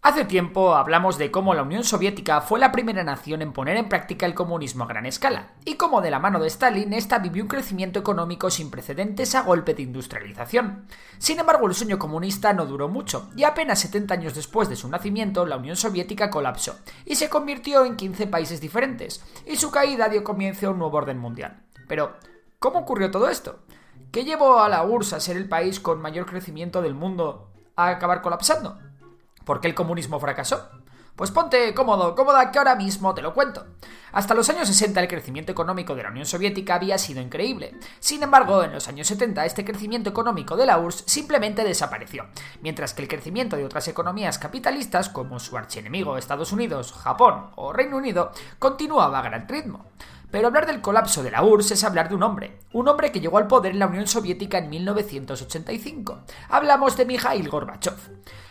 Hace tiempo hablamos de cómo la Unión Soviética fue la primera nación en poner en práctica el comunismo a gran escala, y cómo de la mano de Stalin esta vivió un crecimiento económico sin precedentes a golpe de industrialización. Sin embargo, el sueño comunista no duró mucho, y apenas 70 años después de su nacimiento, la Unión Soviética colapsó, y se convirtió en 15 países diferentes, y su caída dio comienzo a un nuevo orden mundial. Pero, ¿cómo ocurrió todo esto? ¿Qué llevó a la URSS a ser el país con mayor crecimiento del mundo a acabar colapsando? ¿Por qué el comunismo fracasó? Pues ponte cómodo, cómoda, que ahora mismo te lo cuento. Hasta los años 60 el crecimiento económico de la Unión Soviética había sido increíble. Sin embargo, en los años 70 este crecimiento económico de la URSS simplemente desapareció, mientras que el crecimiento de otras economías capitalistas como su archienemigo Estados Unidos, Japón o Reino Unido continuaba a gran ritmo. Pero hablar del colapso de la URSS es hablar de un hombre, un hombre que llegó al poder en la Unión Soviética en 1985. Hablamos de Mikhail Gorbachev.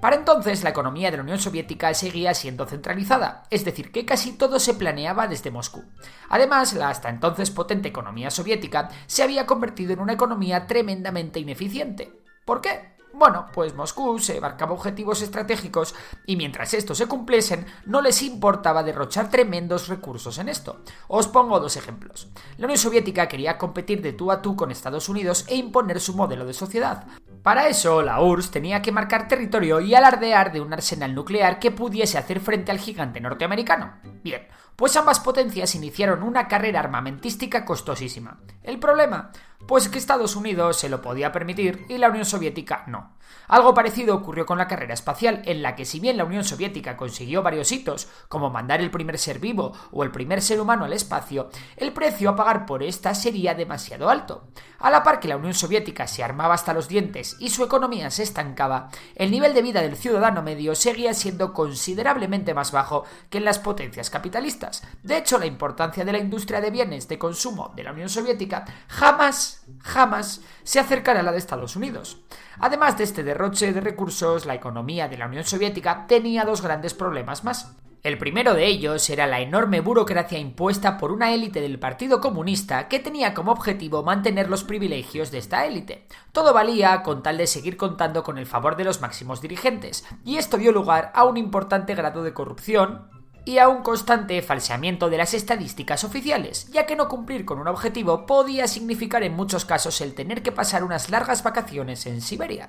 Para entonces la economía de la Unión Soviética seguía siendo centralizada, es decir, que casi todo se planeaba desde Moscú. Además, la hasta entonces potente economía soviética se había convertido en una economía tremendamente ineficiente. ¿Por qué? Bueno, pues Moscú se marcaba objetivos estratégicos y mientras estos se cumpliesen, no les importaba derrochar tremendos recursos en esto. Os pongo dos ejemplos. La Unión Soviética quería competir de tú a tú con Estados Unidos e imponer su modelo de sociedad. Para eso, la URSS tenía que marcar territorio y alardear de un arsenal nuclear que pudiese hacer frente al gigante norteamericano. Bien, pues ambas potencias iniciaron una carrera armamentística costosísima. ¿El problema? Pues que Estados Unidos se lo podía permitir y la Unión Soviética no. Algo parecido ocurrió con la carrera espacial, en la que si bien la Unión Soviética consiguió varios hitos, como mandar el primer ser vivo o el primer ser humano al espacio, el precio a pagar por esta sería demasiado alto. A la par que la Unión Soviética se armaba hasta los dientes y su economía se estancaba, el nivel de vida del ciudadano medio seguía siendo considerablemente más bajo que en las potencias capitalistas. De hecho, la importancia de la industria de bienes de consumo de la Unión Soviética jamás, jamás se acercará a la de Estados Unidos. Además de este derroche de recursos, la economía de la Unión Soviética tenía dos grandes problemas más. El primero de ellos era la enorme burocracia impuesta por una élite del Partido Comunista que tenía como objetivo mantener los privilegios de esta élite. Todo valía con tal de seguir contando con el favor de los máximos dirigentes, y esto dio lugar a un importante grado de corrupción, y a un constante falseamiento de las estadísticas oficiales, ya que no cumplir con un objetivo podía significar en muchos casos el tener que pasar unas largas vacaciones en Siberia.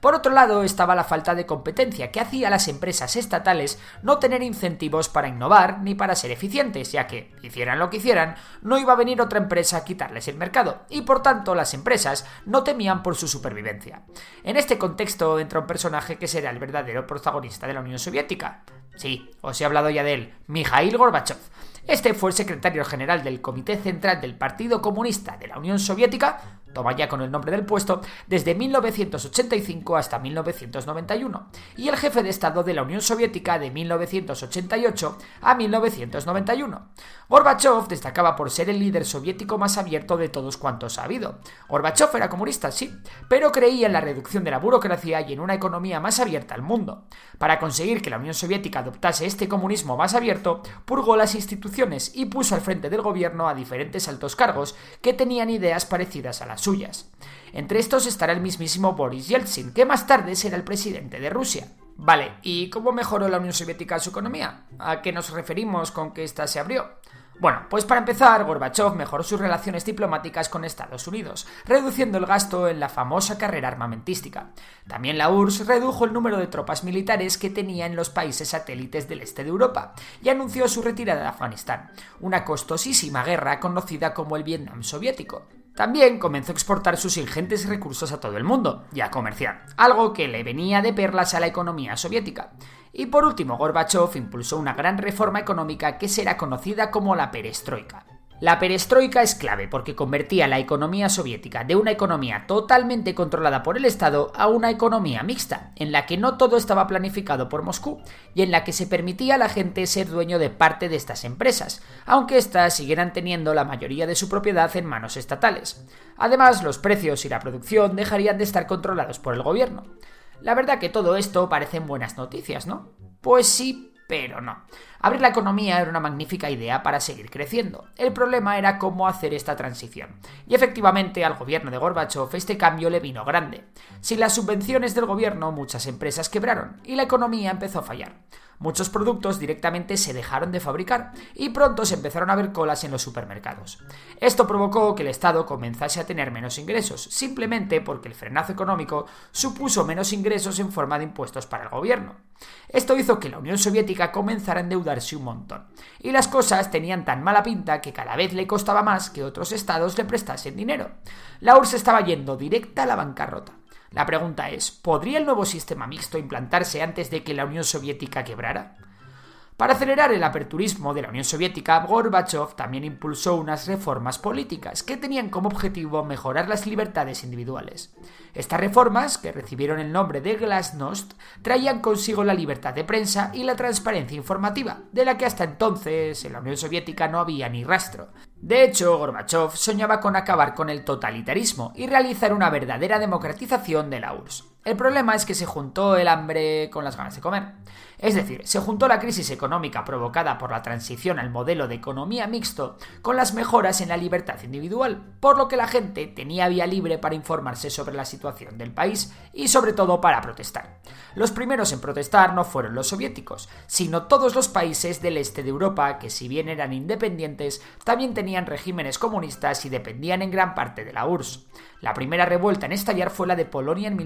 Por otro lado estaba la falta de competencia que hacía a las empresas estatales no tener incentivos para innovar ni para ser eficientes, ya que, hicieran lo que hicieran, no iba a venir otra empresa a quitarles el mercado, y por tanto las empresas no temían por su supervivencia. En este contexto entra un personaje que será el verdadero protagonista de la Unión Soviética, Sí, os he hablado ya de él, Mikhail Gorbachev. Este fue el secretario general del Comité Central del Partido Comunista de la Unión Soviética toma ya con el nombre del puesto, desde 1985 hasta 1991, y el jefe de Estado de la Unión Soviética de 1988 a 1991. Gorbachev destacaba por ser el líder soviético más abierto de todos cuantos ha habido. Gorbachev era comunista, sí, pero creía en la reducción de la burocracia y en una economía más abierta al mundo. Para conseguir que la Unión Soviética adoptase este comunismo más abierto, purgó las instituciones y puso al frente del gobierno a diferentes altos cargos que tenían ideas parecidas a las suyas. Entre estos estará el mismísimo Boris Yeltsin, que más tarde será el presidente de Rusia. Vale, ¿y cómo mejoró la Unión Soviética su economía? ¿A qué nos referimos con que ésta se abrió? Bueno, pues para empezar, Gorbachev mejoró sus relaciones diplomáticas con Estados Unidos, reduciendo el gasto en la famosa carrera armamentística. También la URSS redujo el número de tropas militares que tenía en los países satélites del este de Europa y anunció su retirada de Afganistán, una costosísima guerra conocida como el Vietnam soviético. También comenzó a exportar sus ingentes recursos a todo el mundo y a comerciar, algo que le venía de perlas a la economía soviética. Y por último, Gorbachev impulsó una gran reforma económica que será conocida como la perestroika. La perestroika es clave porque convertía la economía soviética de una economía totalmente controlada por el Estado a una economía mixta, en la que no todo estaba planificado por Moscú y en la que se permitía a la gente ser dueño de parte de estas empresas, aunque éstas siguieran teniendo la mayoría de su propiedad en manos estatales. Además, los precios y la producción dejarían de estar controlados por el gobierno. La verdad que todo esto parecen buenas noticias, ¿no? Pues sí, pero no. Abrir la economía era una magnífica idea para seguir creciendo. El problema era cómo hacer esta transición. Y efectivamente al gobierno de Gorbachev este cambio le vino grande. Sin las subvenciones del gobierno muchas empresas quebraron y la economía empezó a fallar. Muchos productos directamente se dejaron de fabricar y pronto se empezaron a ver colas en los supermercados. Esto provocó que el Estado comenzase a tener menos ingresos, simplemente porque el frenazo económico supuso menos ingresos en forma de impuestos para el gobierno. Esto hizo que la Unión Soviética comenzara a endeudarse un montón, y las cosas tenían tan mala pinta que cada vez le costaba más que otros estados le prestasen dinero. La URSS estaba yendo directa a la bancarrota. La pregunta es, ¿podría el nuevo sistema mixto implantarse antes de que la Unión Soviética quebrara? Para acelerar el aperturismo de la Unión Soviética, Gorbachev también impulsó unas reformas políticas que tenían como objetivo mejorar las libertades individuales. Estas reformas, que recibieron el nombre de Glasnost, traían consigo la libertad de prensa y la transparencia informativa, de la que hasta entonces en la Unión Soviética no había ni rastro. De hecho, Gorbachev soñaba con acabar con el totalitarismo y realizar una verdadera democratización de la URSS. El problema es que se juntó el hambre con las ganas de comer. Es decir, se juntó la crisis económica provocada por la transición al modelo de economía mixto con las mejoras en la libertad individual, por lo que la gente tenía vía libre para informarse sobre la situación del país y sobre todo para protestar. Los primeros en protestar no fueron los soviéticos, sino todos los países del este de Europa que si bien eran independientes, también tenían regímenes comunistas y dependían en gran parte de la URSS. La primera revuelta en estallar fue la de Polonia en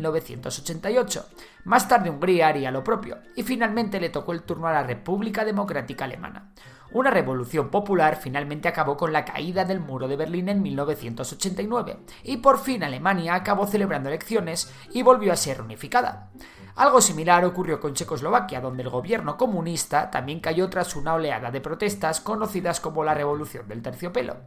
1988. Más tarde Hungría haría lo propio, y finalmente le tocó el turno a la República Democrática Alemana. Una revolución popular finalmente acabó con la caída del muro de Berlín en 1989, y por fin Alemania acabó celebrando elecciones y volvió a ser unificada. Algo similar ocurrió con Checoslovaquia, donde el gobierno comunista también cayó tras una oleada de protestas conocidas como la Revolución del Terciopelo.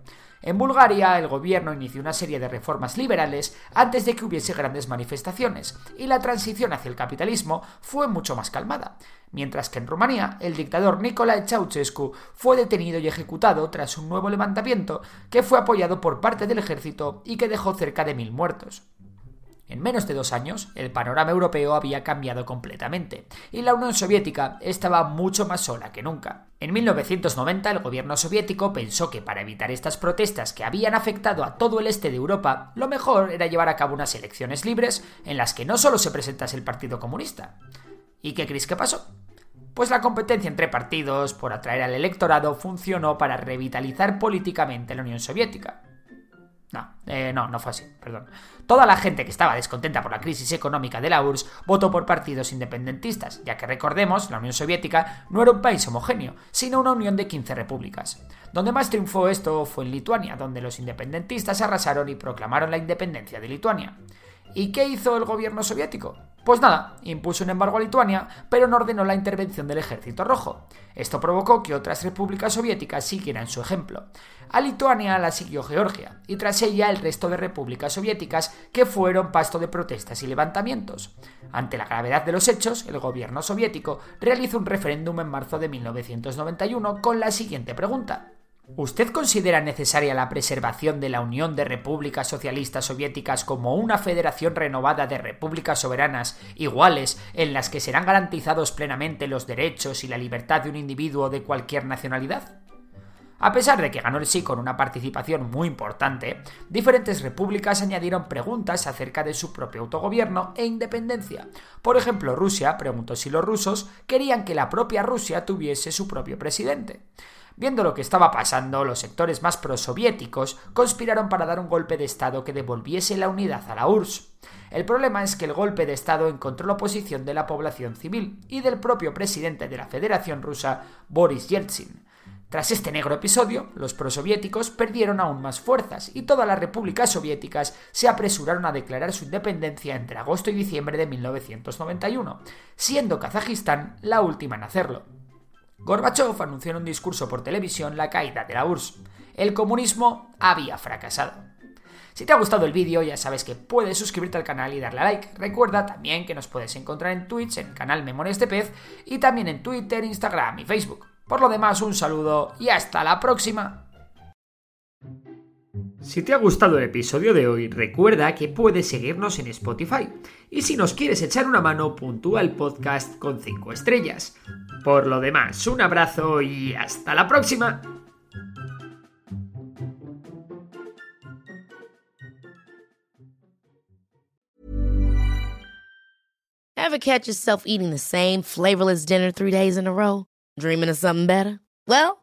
En Bulgaria, el gobierno inició una serie de reformas liberales antes de que hubiese grandes manifestaciones, y la transición hacia el capitalismo fue mucho más calmada. Mientras que en Rumanía, el dictador Nicolae Ceausescu fue detenido y ejecutado tras un nuevo levantamiento que fue apoyado por parte del ejército y que dejó cerca de mil muertos. En menos de dos años, el panorama europeo había cambiado completamente, y la Unión Soviética estaba mucho más sola que nunca. En 1990, el gobierno soviético pensó que para evitar estas protestas que habían afectado a todo el este de Europa, lo mejor era llevar a cabo unas elecciones libres en las que no solo se presentase el Partido Comunista. ¿Y qué creéis que pasó? Pues la competencia entre partidos por atraer al electorado funcionó para revitalizar políticamente la Unión Soviética. No, eh, no, no fue así, perdón. Toda la gente que estaba descontenta por la crisis económica de la URSS votó por partidos independentistas, ya que recordemos, la Unión Soviética no era un país homogéneo, sino una unión de 15 repúblicas. Donde más triunfó esto fue en Lituania, donde los independentistas arrasaron y proclamaron la independencia de Lituania. ¿Y qué hizo el gobierno soviético? Pues nada, impuso un embargo a Lituania, pero no ordenó la intervención del ejército rojo. Esto provocó que otras repúblicas soviéticas siguieran su ejemplo. A Lituania la siguió Georgia, y tras ella el resto de repúblicas soviéticas que fueron pasto de protestas y levantamientos. Ante la gravedad de los hechos, el gobierno soviético realizó un referéndum en marzo de 1991 con la siguiente pregunta. ¿Usted considera necesaria la preservación de la Unión de Repúblicas Socialistas Soviéticas como una federación renovada de repúblicas soberanas iguales en las que serán garantizados plenamente los derechos y la libertad de un individuo de cualquier nacionalidad? A pesar de que ganó el sí con una participación muy importante, diferentes repúblicas añadieron preguntas acerca de su propio autogobierno e independencia. Por ejemplo, Rusia preguntó si los rusos querían que la propia Rusia tuviese su propio presidente. Viendo lo que estaba pasando, los sectores más prosoviéticos conspiraron para dar un golpe de Estado que devolviese la unidad a la URSS. El problema es que el golpe de Estado encontró la oposición de la población civil y del propio presidente de la Federación Rusa, Boris Yeltsin. Tras este negro episodio, los prosoviéticos perdieron aún más fuerzas y todas las repúblicas soviéticas se apresuraron a declarar su independencia entre agosto y diciembre de 1991, siendo Kazajistán la última en hacerlo. Gorbachev anunció en un discurso por televisión la caída de la URSS. El comunismo había fracasado. Si te ha gustado el vídeo, ya sabes que puedes suscribirte al canal y darle a like. Recuerda también que nos puedes encontrar en Twitch, en el canal Memorias de Pez, y también en Twitter, Instagram y Facebook. Por lo demás, un saludo y hasta la próxima. Si te ha gustado el episodio de hoy, recuerda que puedes seguirnos en Spotify. Y si nos quieres echar una mano, puntúa el podcast con 5 estrellas. Por lo demás, un abrazo y hasta la próxima. Ever catch yourself eating the same flavorless dinner three days in a row? Dreaming of something better? Well,